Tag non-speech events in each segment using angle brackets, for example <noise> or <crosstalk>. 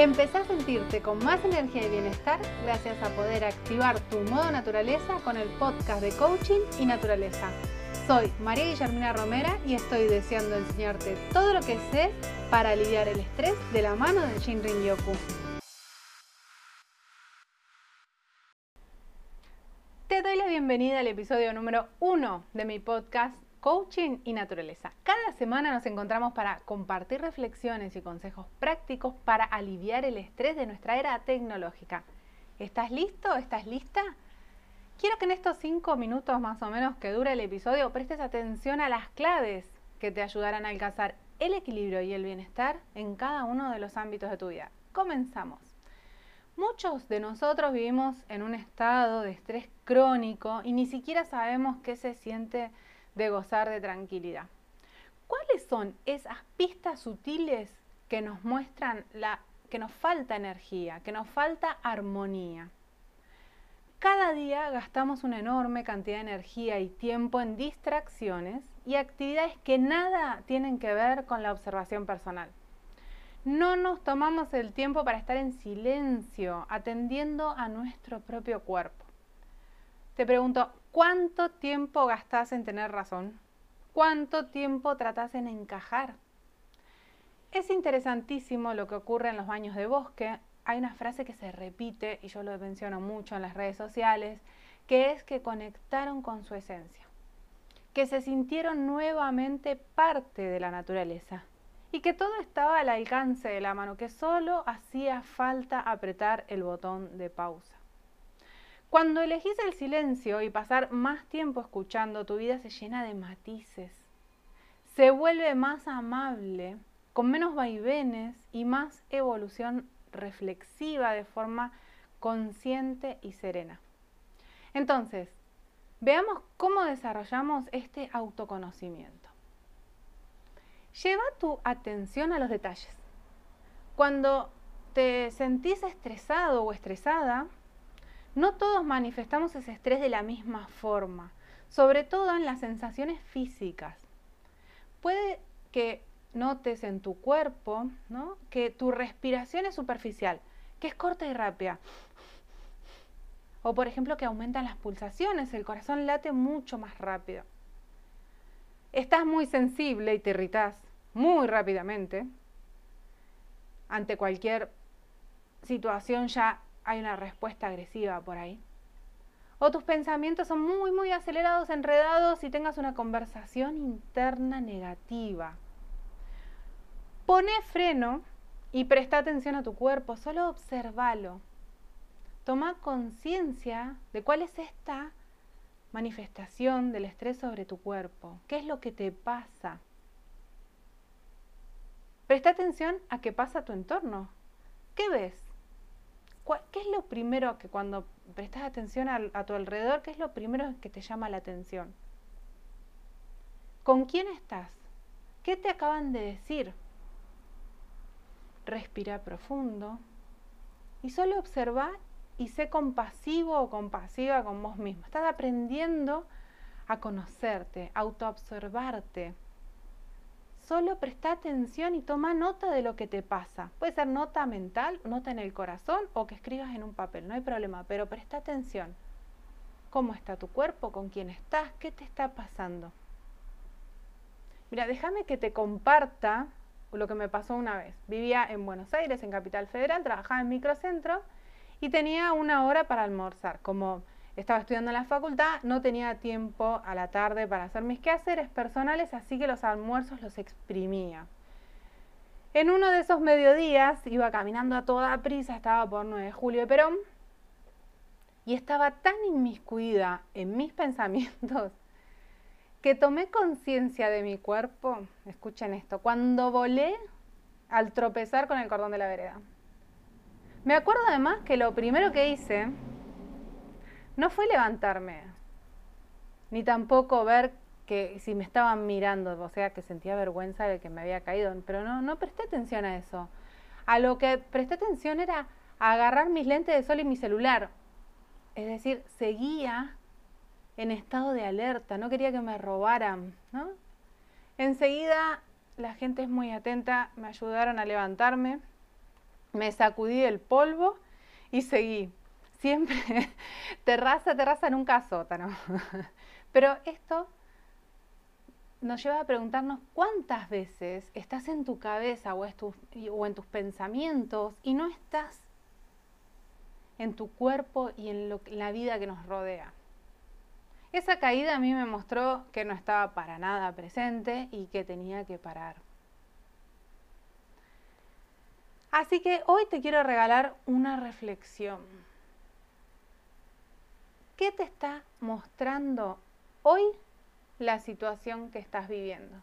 Empezá a sentirte con más energía y bienestar gracias a poder activar tu modo naturaleza con el podcast de coaching y naturaleza. Soy María Guillermina Romera y estoy deseando enseñarte todo lo que sé para aliviar el estrés de la mano del Shinrin Yoku. Te doy la bienvenida al episodio número 1 de mi podcast coaching y naturaleza. Cada semana nos encontramos para compartir reflexiones y consejos prácticos para aliviar el estrés de nuestra era tecnológica. ¿Estás listo? ¿Estás lista? Quiero que en estos cinco minutos más o menos que dura el episodio prestes atención a las claves que te ayudarán a alcanzar el equilibrio y el bienestar en cada uno de los ámbitos de tu vida. Comenzamos. Muchos de nosotros vivimos en un estado de estrés crónico y ni siquiera sabemos qué se siente de gozar de tranquilidad. ¿Cuáles son esas pistas sutiles que nos muestran la, que nos falta energía, que nos falta armonía? Cada día gastamos una enorme cantidad de energía y tiempo en distracciones y actividades que nada tienen que ver con la observación personal. No nos tomamos el tiempo para estar en silencio, atendiendo a nuestro propio cuerpo. Te pregunto, ¿cuánto tiempo gastás en tener razón? ¿Cuánto tiempo tratás en encajar? Es interesantísimo lo que ocurre en los baños de bosque. Hay una frase que se repite, y yo lo menciono mucho en las redes sociales, que es que conectaron con su esencia, que se sintieron nuevamente parte de la naturaleza y que todo estaba al alcance de la mano, que solo hacía falta apretar el botón de pausa. Cuando elegís el silencio y pasar más tiempo escuchando, tu vida se llena de matices. Se vuelve más amable, con menos vaivenes y más evolución reflexiva de forma consciente y serena. Entonces, veamos cómo desarrollamos este autoconocimiento. Lleva tu atención a los detalles. Cuando te sentís estresado o estresada, no todos manifestamos ese estrés de la misma forma, sobre todo en las sensaciones físicas. Puede que notes en tu cuerpo que tu respiración es superficial, que es corta y rápida. O por ejemplo que aumentan las pulsaciones, el corazón late mucho más rápido. Estás muy sensible y te irritas muy rápidamente. Ante cualquier situación ya hay una respuesta agresiva por ahí. O tus pensamientos son muy, muy acelerados, enredados y tengas una conversación interna negativa. Pone freno y presta atención a tu cuerpo, solo observalo. Toma conciencia de cuál es esta manifestación del estrés sobre tu cuerpo. ¿Qué es lo que te pasa? Presta atención a qué pasa a tu entorno. ¿Qué ves? ¿Qué es lo primero que cuando prestas atención a, tu alrededor, qué es lo primero que te llama la atención? ¿Con quién estás? ¿Qué te acaban de decir? Respira profundo y solo observa y sé compasivo o compasiva con vos mismo. Estás aprendiendo a conocerte, a autoobservarte solo presta atención y toma nota de lo que te pasa. Puede ser nota mental, nota en el corazón o que escribas en un papel, no hay problema, pero presta atención. ¿Cómo está tu cuerpo? ¿Con quién estás? ¿Qué te está pasando? Mira, déjame que te comparta lo que me pasó una vez. Vivía en Buenos Aires, en Capital Federal, trabajaba en microcentro y tenía una hora para almorzar. Como estaba estudiando en la facultad, no tenía tiempo a la tarde para hacer mis quehaceres personales, así que los almuerzos los exprimía. En uno de esos mediodías iba caminando a toda prisa, estaba por 9 de julio de Perón, y estaba tan inmiscuida en mis <laughs> pensamientos que tomé conciencia de mi cuerpo, escuchen esto, cuando volé al tropezar con el cordón de la vereda. Me acuerdo además que lo primero que hice no fue levantarme, ni tampoco ver que si me estaban mirando, o sea, que sentía vergüenza de que me había caído, pero no, no presté atención a eso. A lo que presté atención era agarrar mis lentes de sol y mi celular. Es decir, seguía en estado de alerta, no quería que me robaran, ¿no? Enseguida la gente es muy atenta, me ayudaron a levantarme me sacudí el polvo y seguí. Siempre <laughs> terraza, terraza, nunca sótano. <laughs> Pero esto nos lleva a preguntarnos cuántas veces estás en tu cabeza o, en tus pensamientos y no estás en tu cuerpo y en la vida que nos rodea. Esa caída a mí me mostró que no estaba para nada presente y que tenía que parar. Así que hoy te quiero regalar una reflexión. ¿Qué te está mostrando hoy la situación que estás viviendo?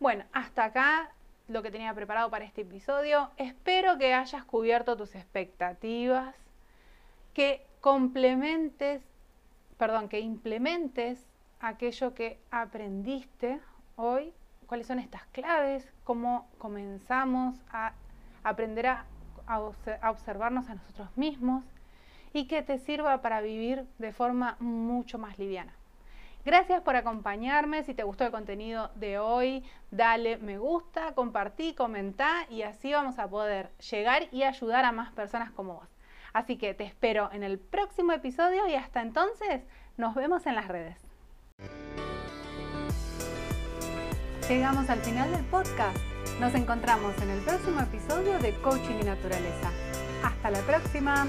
Bueno, hasta acá lo que tenía preparado para este episodio. Espero que hayas cubierto tus expectativas, que complementes, perdón, que implementes aquello que aprendiste hoy cuáles son estas claves, cómo comenzamos a aprender a, observarnos a nosotros mismos y que te sirva para vivir de forma mucho más liviana. Gracias por acompañarme. Si te gustó el contenido de hoy, dale me gusta, compartí, comentá y así vamos a poder llegar y ayudar a más personas como vos. Así que te espero en el próximo episodio y hasta entonces nos vemos en las redes. Llegamos al final del podcast. Nos encontramos en el próximo episodio de Coaching y Naturaleza. Hasta la próxima.